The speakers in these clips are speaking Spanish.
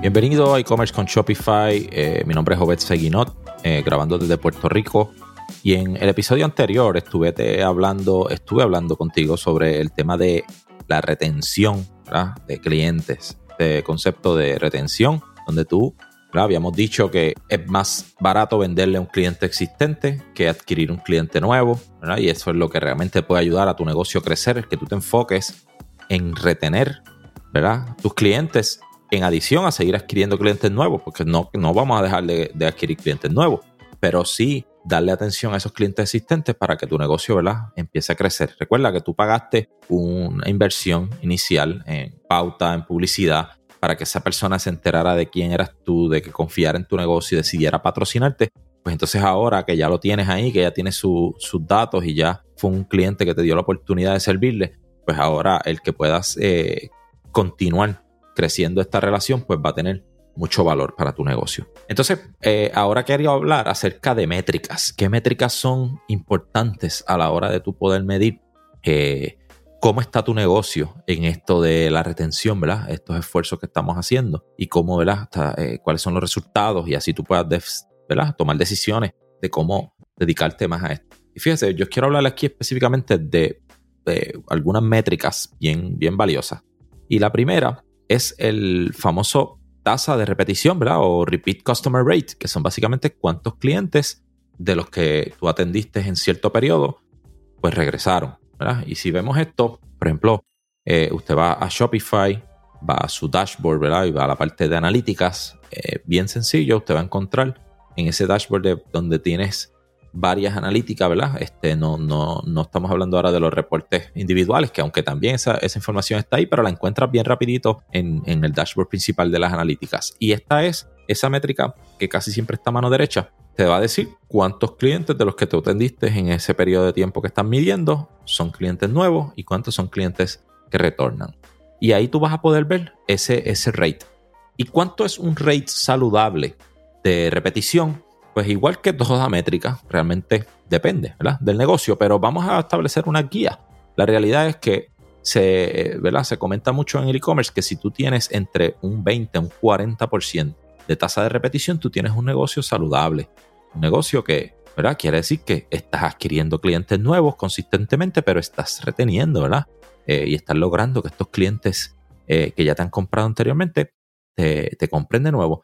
Bienvenido a e-commerce con Shopify. Eh, mi nombre es Obed Seguinot, eh, grabando desde Puerto Rico. Y en el episodio anterior estuve hablando, estuve hablando contigo sobre el tema de la retención de clientes, de concepto de retención, donde tú habíamos dicho que es más barato venderle a un cliente existente que adquirir un cliente nuevo, y eso es lo que realmente puede ayudar a tu negocio a crecer, que tú te enfoques en retener ¿verdad? tus clientes en adición a seguir adquiriendo clientes nuevos, porque no, no vamos a dejar de, adquirir clientes nuevos, pero sí darle atención a esos clientes existentes para que tu negocio ¿verdad? empiece a crecer. Recuerda que tú pagaste una inversión inicial en pauta, en publicidad, para que esa persona se enterara de quién eras tú, de que confiara en tu negocio y decidiera patrocinarte. Pues entonces ahora que ya lo tienes ahí, que ya tienes sus datos y ya fue un cliente que te dio la oportunidad de servirle, pues ahora el que puedas eh, continuar creciendo esta relación, pues va a tener mucho valor para tu negocio. Entonces, eh, ahora quería hablar acerca de métricas. ¿Qué métricas son importantes a la hora de tu poder medir eh, cómo está tu negocio en esto de la retención, ¿verdad? Estos esfuerzos que estamos haciendo y cómo, ¿verdad? Eh, cuáles son los resultados y así tú puedas, ¿verdad? Tomar decisiones de cómo dedicarte más a esto. Y fíjese, yo quiero hablar aquí específicamente de, de algunas métricas bien, bien valiosas. Y la primera es el famoso tasa de repetición, ¿verdad? O repeat customer rate, que son básicamente cuántos clientes de los que tú atendiste en cierto periodo, pues regresaron, ¿verdad? Y si vemos esto, por ejemplo, eh, usted va a Shopify, va a su dashboard, ¿verdad? Y va a la parte de analíticas, eh, bien sencillo, usted va a encontrar en ese dashboard donde tienes varias analíticas, ¿verdad? Este, no, no, no estamos hablando ahora de los reportes individuales, que aunque también esa, información está ahí, pero la encuentras bien rapidito en, el dashboard principal de las analíticas. Y esta es esa métrica que casi siempre está a mano derecha. Te va a decir cuántos clientes de los que te atendiste en ese periodo de tiempo que están midiendo son clientes nuevos y cuántos son clientes que retornan. Y ahí tú vas a poder ver ese, ese rate. ¿Y cuánto es un rate saludable de repetición? Pues igual que toda métrica, realmente depende del negocio, pero vamos a establecer una guía. La realidad es que se, ¿verdad? se comenta mucho en el e-commerce que si tú tienes entre un 20 a un 40% de tasa de repetición, tú tienes un negocio saludable. Un negocio que ¿verdad? quiere decir que estás adquiriendo clientes nuevos consistentemente, pero estás reteniendo, ¿verdad? Eh, y estás logrando que estos clientes eh, que ya te han comprado anteriormente te, te compren de nuevo.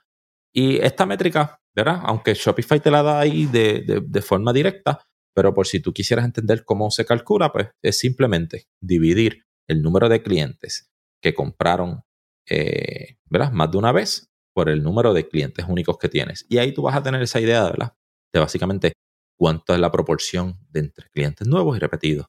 Y esta métrica ¿verdad? Aunque Shopify te la da ahí de, forma directa, pero por si tú quisieras entender cómo se calcula, pues es simplemente dividir el número de clientes que compraron, eh, ¿verdad? Más de una vez por el número de clientes únicos que tienes. Y ahí tú vas a tener esa idea, ¿verdad? De básicamente cuánto es la proporción de entre clientes nuevos y repetidos.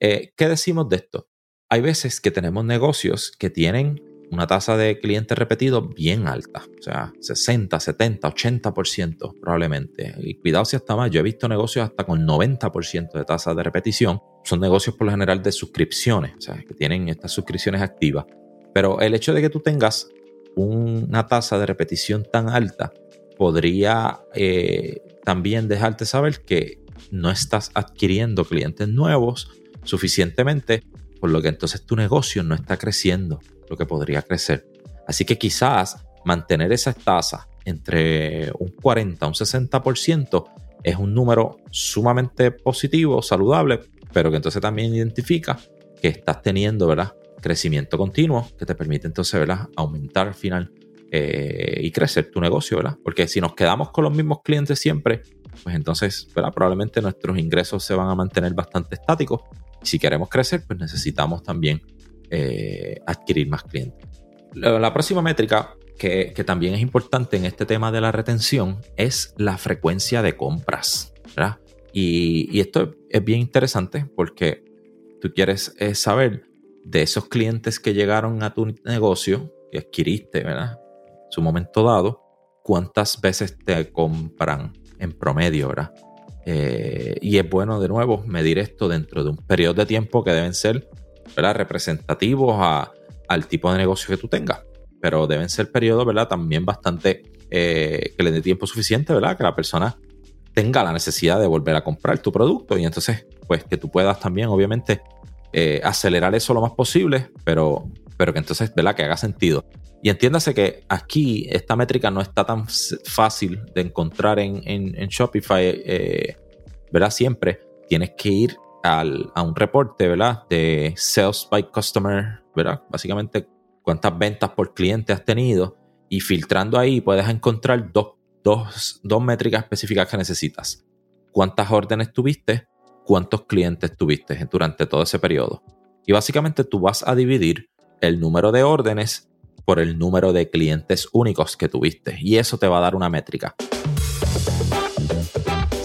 Eh, ¿Qué decimos de esto? Hay veces que tenemos negocios que tienen una tasa de clientes repetidos bien alta, o sea, 60, 70, 80% probablemente. Y cuidado si hasta más, yo he visto negocios hasta con 90% de tasa de repetición. Son negocios por lo general de suscripciones, o sea, que tienen estas suscripciones activas. Pero el hecho de que tú tengas una tasa de repetición tan alta podría eh, también dejarte saber que no estás adquiriendo clientes nuevos suficientemente, por lo que entonces tu negocio no está creciendo lo que podría crecer. Así que quizás mantener esa tasa entre un 40 a un 60% es un número sumamente positivo, saludable, pero que entonces también identifica que estás teniendo, ¿verdad? Crecimiento continuo que te permite entonces, ¿verdad? Aumentar al final eh, y crecer tu negocio, ¿verdad? Porque si nos quedamos con los mismos clientes siempre, pues entonces, ¿verdad? Probablemente nuestros ingresos se van a mantener bastante estáticos. Si queremos crecer, pues necesitamos también eh, adquirir más clientes. La, próxima métrica que, también es importante en este tema de la retención es la frecuencia de compras. Y, esto es bien interesante porque tú quieres eh, saber de esos clientes que llegaron a tu negocio, que adquiriste, ¿verdad? En su momento dado, cuántas veces te compran en promedio, ¿verdad? Eh, y es bueno de nuevo medir esto dentro de un periodo de tiempo que deben ser representativos al tipo de negocio que tú tengas. Pero deben ser periodos ¿verdad? también bastante eh, que le dé tiempo suficiente, ¿verdad? Que la persona tenga la necesidad de volver a comprar tu producto y entonces, pues que tú puedas también, obviamente, eh, acelerar eso lo más posible, pero, pero que entonces, ¿verdad? Que haga sentido. Y entiéndase que aquí esta métrica no está tan fácil de encontrar en, Shopify, eh, ¿verdad? Siempre tienes que ir a un reporte, ¿verdad? De sales by customer, ¿verdad? Básicamente cuántas ventas por cliente has tenido y filtrando ahí puedes encontrar dos, dos métricas específicas que necesitas. ¿Cuántas órdenes tuviste? ¿Cuántos clientes tuviste durante todo ese periodo? Y básicamente tú vas a dividir el número de órdenes por el número de clientes únicos que tuviste. Y eso te va a dar una métrica.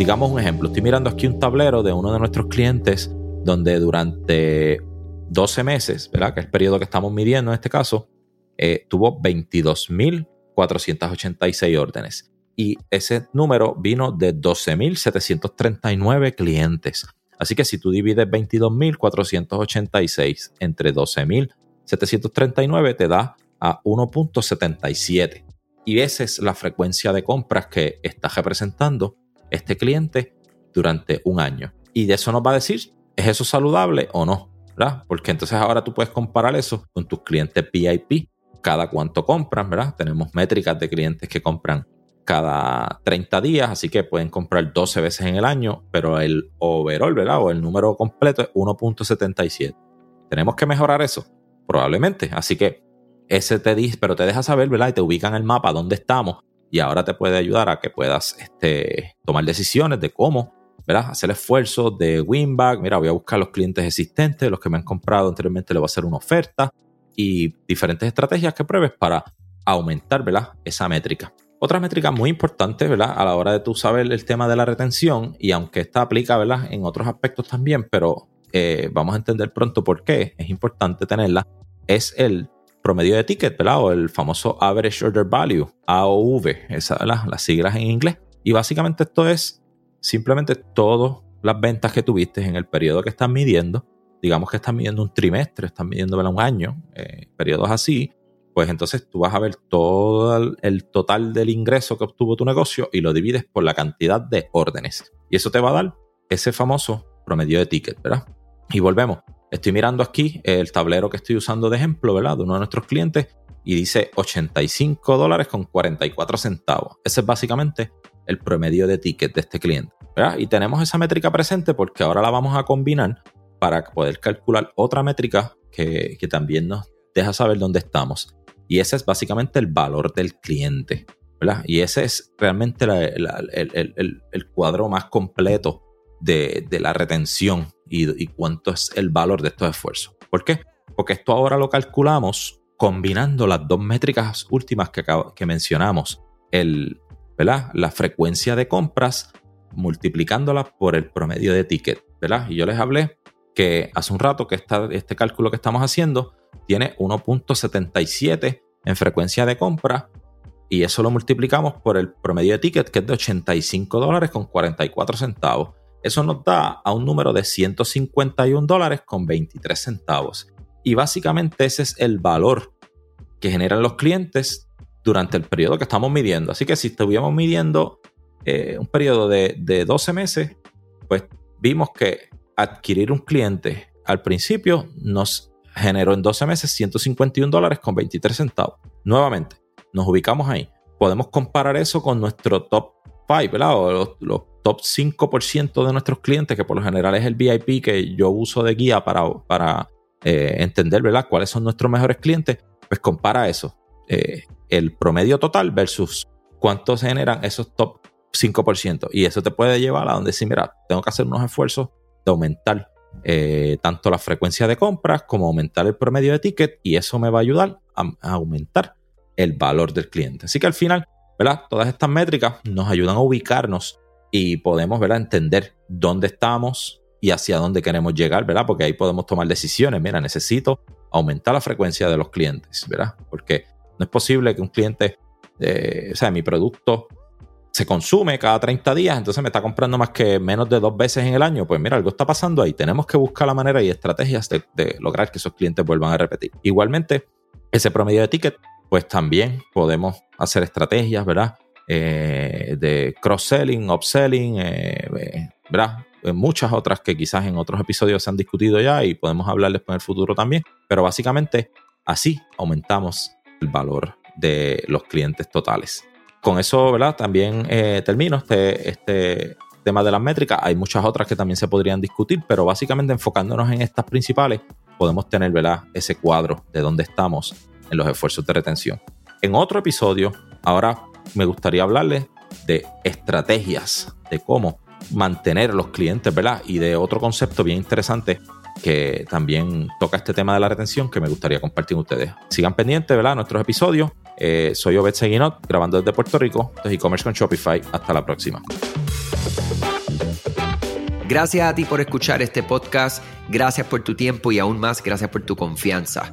Digamos un ejemplo, estoy mirando aquí un tablero de uno de nuestros clientes donde durante 12 meses, ¿verdad? que es el periodo que estamos midiendo en este caso, eh, tuvo 22.486 órdenes. Y ese número vino de 12.739 clientes. Así que si tú divides 22.486 entre 12.739 te da a 1.77. Y esa es la frecuencia de compras que está representando este cliente durante un año. Y de eso nos va a decir, ¿es eso saludable o no? ¿verdad? Porque entonces ahora tú puedes comparar eso con tus clientes VIP, cada cuánto compran, ¿verdad? Tenemos métricas de clientes que compran cada 30 días, así que pueden comprar 12 veces en el año, pero el overall, ¿verdad? O el número completo es 1.77. ¿Tenemos que mejorar eso? Probablemente. Así que ese te dice, pero te deja saber, ¿verdad? Y te ubica en el mapa dónde estamos y ahora te puede ayudar a que puedas este, tomar decisiones de cómo ¿verdad? hacer esfuerzos de winback. Mira, voy a buscar los clientes existentes, los que me han comprado anteriormente, le voy a hacer una oferta y diferentes estrategias que pruebes para aumentar ¿verdad? esa métrica. Otra métrica muy importante ¿verdad? a la hora de tú saber el tema de la retención, y aunque esta aplica ¿verdad? en otros aspectos también, pero eh, vamos a entender pronto por qué es importante tenerla, es el promedio de ticket, ¿verdad? O el famoso Average Order Value, AOV, esas las siglas en inglés. Y básicamente esto es simplemente todas las ventas que tuviste en el periodo que estás midiendo. Digamos que estás midiendo un trimestre, estás midiendo un año, eh, periodos así. Pues entonces tú vas a ver todo el total del ingreso que obtuvo tu negocio y lo divides por la cantidad de órdenes. Y eso te va a dar ese famoso promedio de ticket, ¿verdad? Y volvemos. Estoy mirando aquí el tablero que estoy usando de ejemplo, ¿verdad? De uno de nuestros clientes y dice 85 dólares con 44 centavos. Ese es básicamente el promedio de ticket de este cliente. ¿verdad? Y tenemos esa métrica presente porque ahora la vamos a combinar para poder calcular otra métrica que, también nos deja saber dónde estamos. Y ese es básicamente el valor del cliente. ¿verdad? Y ese es realmente el, cuadro más completo de, la retención y, cuánto es el valor de estos esfuerzos. ¿Por qué? Porque esto ahora lo calculamos combinando las dos métricas últimas que, que mencionamos, el, la frecuencia de compras multiplicándola por el promedio de ticket. ¿verdad? Y yo les hablé que hace un rato que este cálculo que estamos haciendo tiene 1.77 en frecuencia de compra y eso lo multiplicamos por el promedio de ticket que es de 85 dólares con 44 centavos eso nos da a un número de 151 dólares con 23 centavos. Y básicamente ese es el valor que generan los clientes durante el periodo que estamos midiendo. Así que si estuviéramos midiendo eh, un periodo de, de 12 meses, pues vimos que adquirir un cliente al principio nos generó en 12 meses 151 dólares con 23 centavos. Nuevamente, nos ubicamos ahí. Podemos comparar eso con nuestro top 5, ¿verdad? O los, los top 5% de nuestros clientes, que por lo general es el VIP que yo uso de guía para, para eh, entender, ¿verdad? Cuáles son nuestros mejores clientes, pues compara eso. Eh, el promedio total versus cuántos generan esos top 5%. Y eso te puede llevar a donde sí, mira, tengo que hacer unos esfuerzos de aumentar eh, tanto la frecuencia de compras como aumentar el promedio de ticket y eso me va a ayudar a, a aumentar el valor del cliente. Así que al final, ¿verdad? Todas estas métricas nos ayudan a ubicarnos y podemos ¿verdad? entender dónde estamos y hacia dónde queremos llegar, ¿verdad? Porque ahí podemos tomar decisiones. Mira, necesito aumentar la frecuencia de los clientes, ¿verdad? Porque no es posible que un cliente o sea, mi producto se consume cada 30 días, entonces me está comprando más que menos de dos veces en el año, pues mira, algo está pasando ahí. Tenemos que buscar la manera y estrategias de, lograr que esos clientes vuelvan a repetir. Igualmente, ese promedio de ticket, pues también podemos hacer estrategias, ¿verdad? Eh, de cross-selling, upselling, eh, eh, ¿verdad? Muchas otras que quizás en otros episodios se han discutido ya y podemos hablarles en el futuro también, pero básicamente así aumentamos el valor de los clientes totales con eso, ¿verdad? También eh, termino este, este tema de las métricas. Hay muchas otras que también se podrían discutir, pero básicamente enfocándonos en estas principales, podemos tener, ¿verdad? Ese cuadro de dónde estamos en los esfuerzos de retención. En otro episodio, ahora me gustaría hablarles de estrategias, de cómo mantener a los clientes, ¿verdad? Y de otro concepto bien interesante que también toca este tema de la retención que me gustaría compartir con ustedes. Sigan pendientes, ¿verdad? Nuestros episodios. Eh, soy Obed Seguinot, grabando desde Puerto Rico, desde e-commerce con Shopify. Hasta la próxima. Gracias a ti por escuchar este podcast, gracias por tu tiempo y aún más gracias por tu confianza.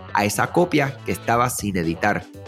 a esa copia que estaba sin editar,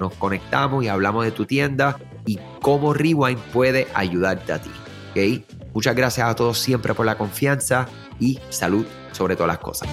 Nos conectamos y hablamos de tu tienda y cómo Rewind puede ayudarte a ti. ¿okay? Muchas gracias a todos siempre por la confianza y salud sobre todas las cosas.